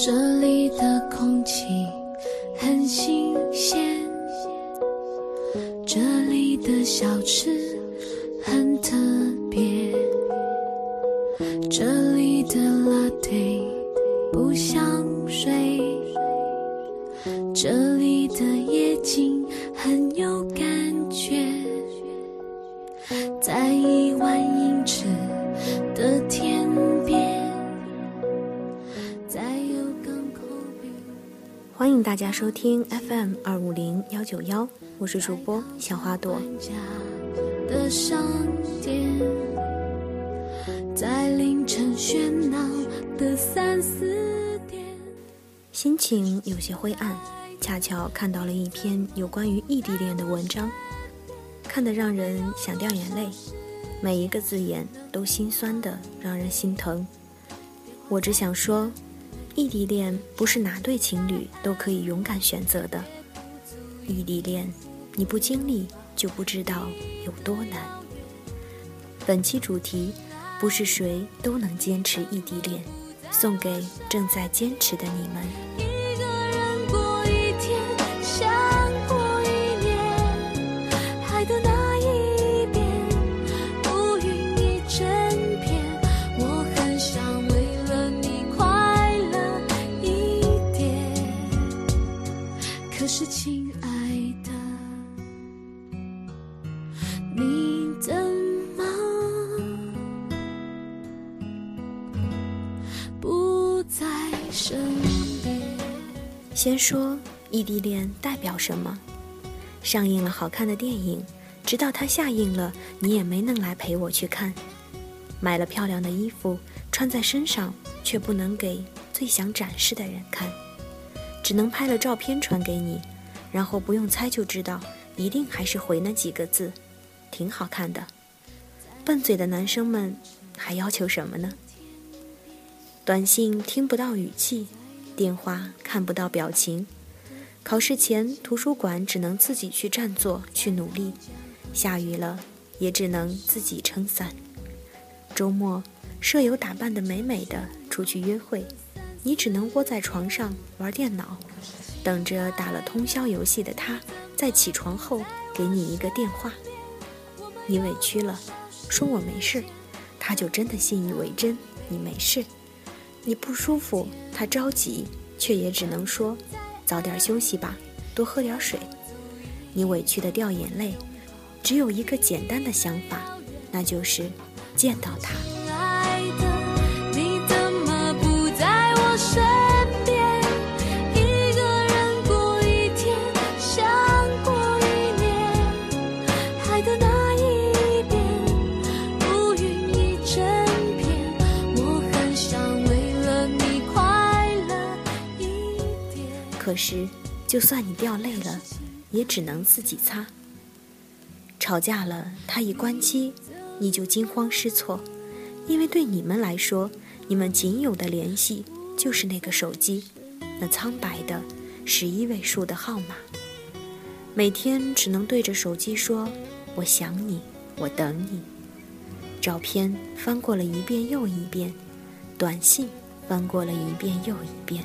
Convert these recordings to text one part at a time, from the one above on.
这里的空气很新鲜，这里的小吃很特别，这里的拉对不像水，欢迎大家收听 FM 二五零幺九幺，我是主播小花朵。的商店，在凌晨喧闹的三四点。心情有些灰暗，恰巧看到了一篇有关于异地恋的文章，看得让人想掉眼泪，每一个字眼都心酸的让人心疼。我只想说，异地恋不是哪对情侣都可以勇敢选择的，异地恋你不经历就不知道有多难。本期主题不是谁都能坚持异地恋，送给正在坚持的你们。先说异地恋代表什么？上映了好看的电影，直到它下映了，你也没能来陪我去看。买了漂亮的衣服穿在身上，却不能给最想展示的人看，只能拍了照片传给你，然后不用猜就知道，一定还是回那几个字，挺好看的。笨嘴的男生们还要求什么呢？短信听不到语气，电话看不到表情，考试前图书馆只能自己去占座去努力，下雨了也只能自己撑伞。周末舍友打扮得美美的出去约会，你只能窝在床上玩电脑，等着打了通宵游戏的他在起床后给你一个电话。你委屈了，说我没事，他就真的信以为真，你没事。你不舒服，他着急，却也只能说：“早点休息吧，多喝点水。”你委屈的掉眼泪，只有一个简单的想法，那就是见到他。可是，就算你掉泪了，也只能自己擦。吵架了，他一关机，你就惊慌失措，因为对你们来说，你们仅有的联系就是那个手机，那苍白的十一位数的号码。每天只能对着手机说“我想你，我等你”。照片翻过了一遍又一遍，短信翻过了一遍又一遍。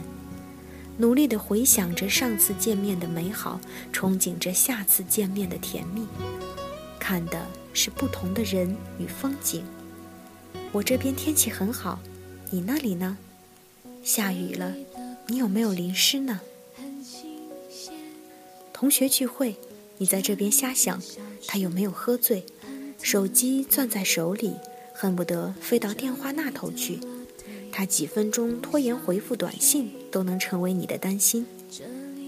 努力地回想着上次见面的美好，憧憬着下次见面的甜蜜，看的是不同的人与风景。我这边天气很好，你那里呢？下雨了，你有没有淋湿呢？同学聚会，你在这边瞎想，他有没有喝醉？手机攥在手里，恨不得飞到电话那头去。他几分钟拖延回复短信，都能成为你的担心。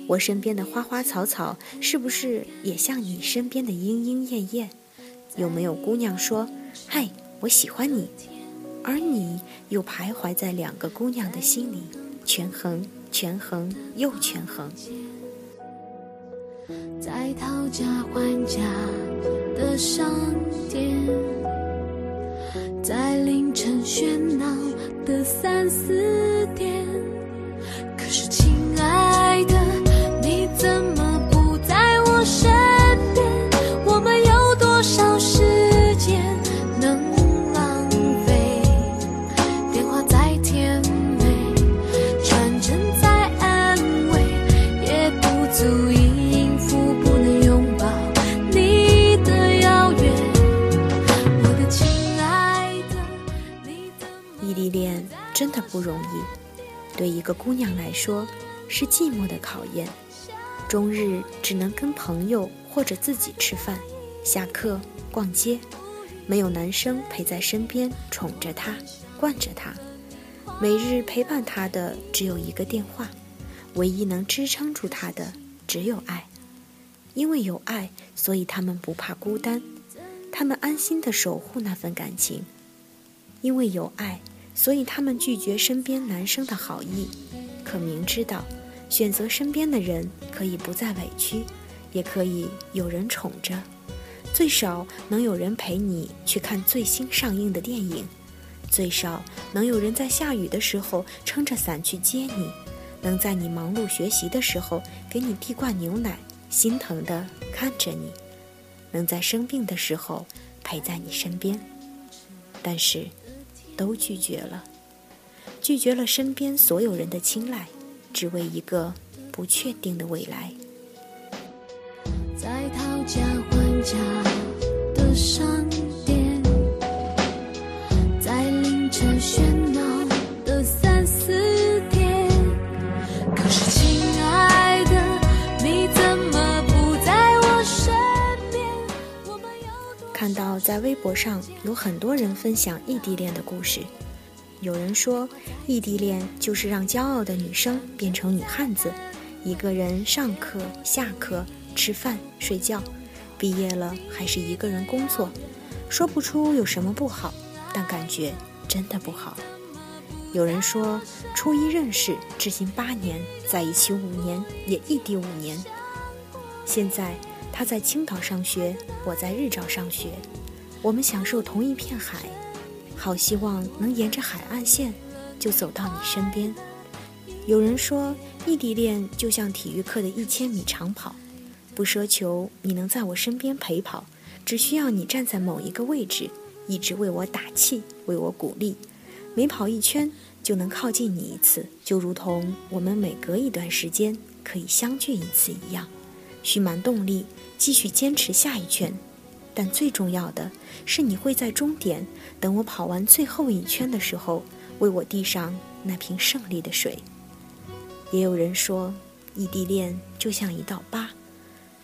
我身边的花花草草，是不是也像你身边的莺莺燕燕？有没有姑娘说：“嗨，我喜欢你”，而你又徘徊在两个姑娘的心里，权衡、权衡又权衡。在讨价还价的商店，在凌晨喧闹的三四点。真的不容易，对一个姑娘来说是寂寞的考验。终日只能跟朋友或者自己吃饭、下课、逛街，没有男生陪在身边宠着她、惯着她。每日陪伴她的只有一个电话，唯一能支撑住她的只有爱。因为有爱，所以他们不怕孤单，他们安心的守护那份感情。因为有爱，所以他们拒绝身边男生的好意，可明知道。选择身边的人，可以不再委屈，也可以有人宠着，最少能有人陪你去看最新上映的电影，最少能有人在下雨的时候撑着伞去接你，能在你忙碌学习的时候给你递罐牛奶，心疼的看着你，能在生病的时候陪在你身边，但是，都拒绝了，拒绝了身边所有人的青睐。只为一个不确定的未来。在讨价还价的上博上有很多人分享异地恋的故事。有人说，异地恋就是让骄傲的女生变成女汉子，一个人上课、下课、吃饭、睡觉，毕业了还是一个人工作，说不出有什么不好，但感觉真的不好。有人说，初一认识，至今八年，在一起五年，也异地五年。现在他在青岛上学，我在日照上学，我们享受同一片海。好希望能沿着海岸线就走到你身边。有人说，异地恋就像体育课的一千米长跑，不奢求你能在我身边陪跑，只需要你站在某一个位置，一直为我打气，为我鼓励。每跑一圈就能靠近你一次，就如同我们每隔一段时间可以相聚一次一样，蓄满动力，继续坚持下一圈。但最重要的是，你会在终点等我跑完最后一圈的时候，为我递上那瓶胜利的水。也有人说，异地恋就像一道疤，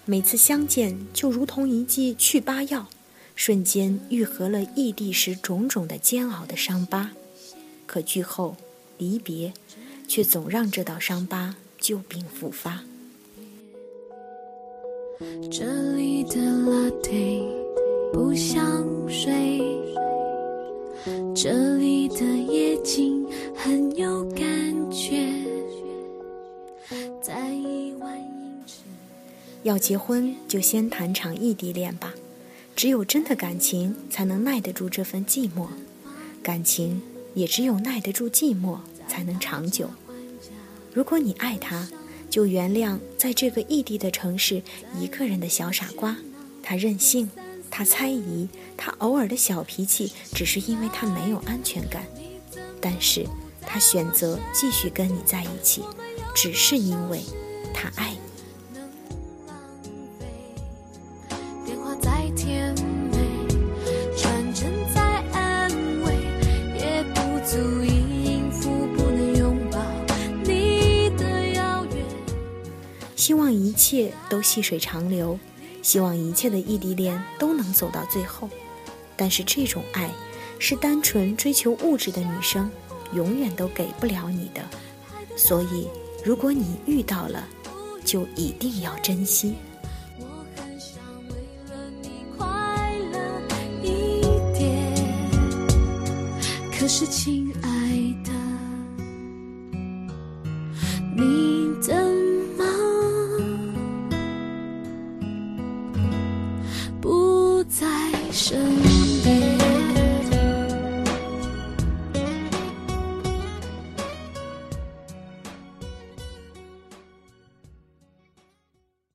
每次相见就如同一剂去疤药，瞬间愈合了异地时种种的煎熬的伤疤。可剧后离别，却总让这道伤疤旧病复发。这里的拉登。不想睡。这里的夜景很有感觉。在一万英尺。要结婚就先谈场异地恋吧，只有真的感情才能耐得住这份寂寞，感情也只有耐得住寂寞才能长久。如果你爱他，就原谅在这个异地的城市一个人的小傻瓜，他任性。他猜疑，他偶尔的小脾气，只是因为他没有安全感；但是，他选择继续跟你在一起，只是因为他爱你。希望一切都细水长流。希望一切的异地恋都能走到最后，但是这种爱，是单纯追求物质的女生永远都给不了你的。所以，如果你遇到了，就一定要珍惜。可是，亲爱的，你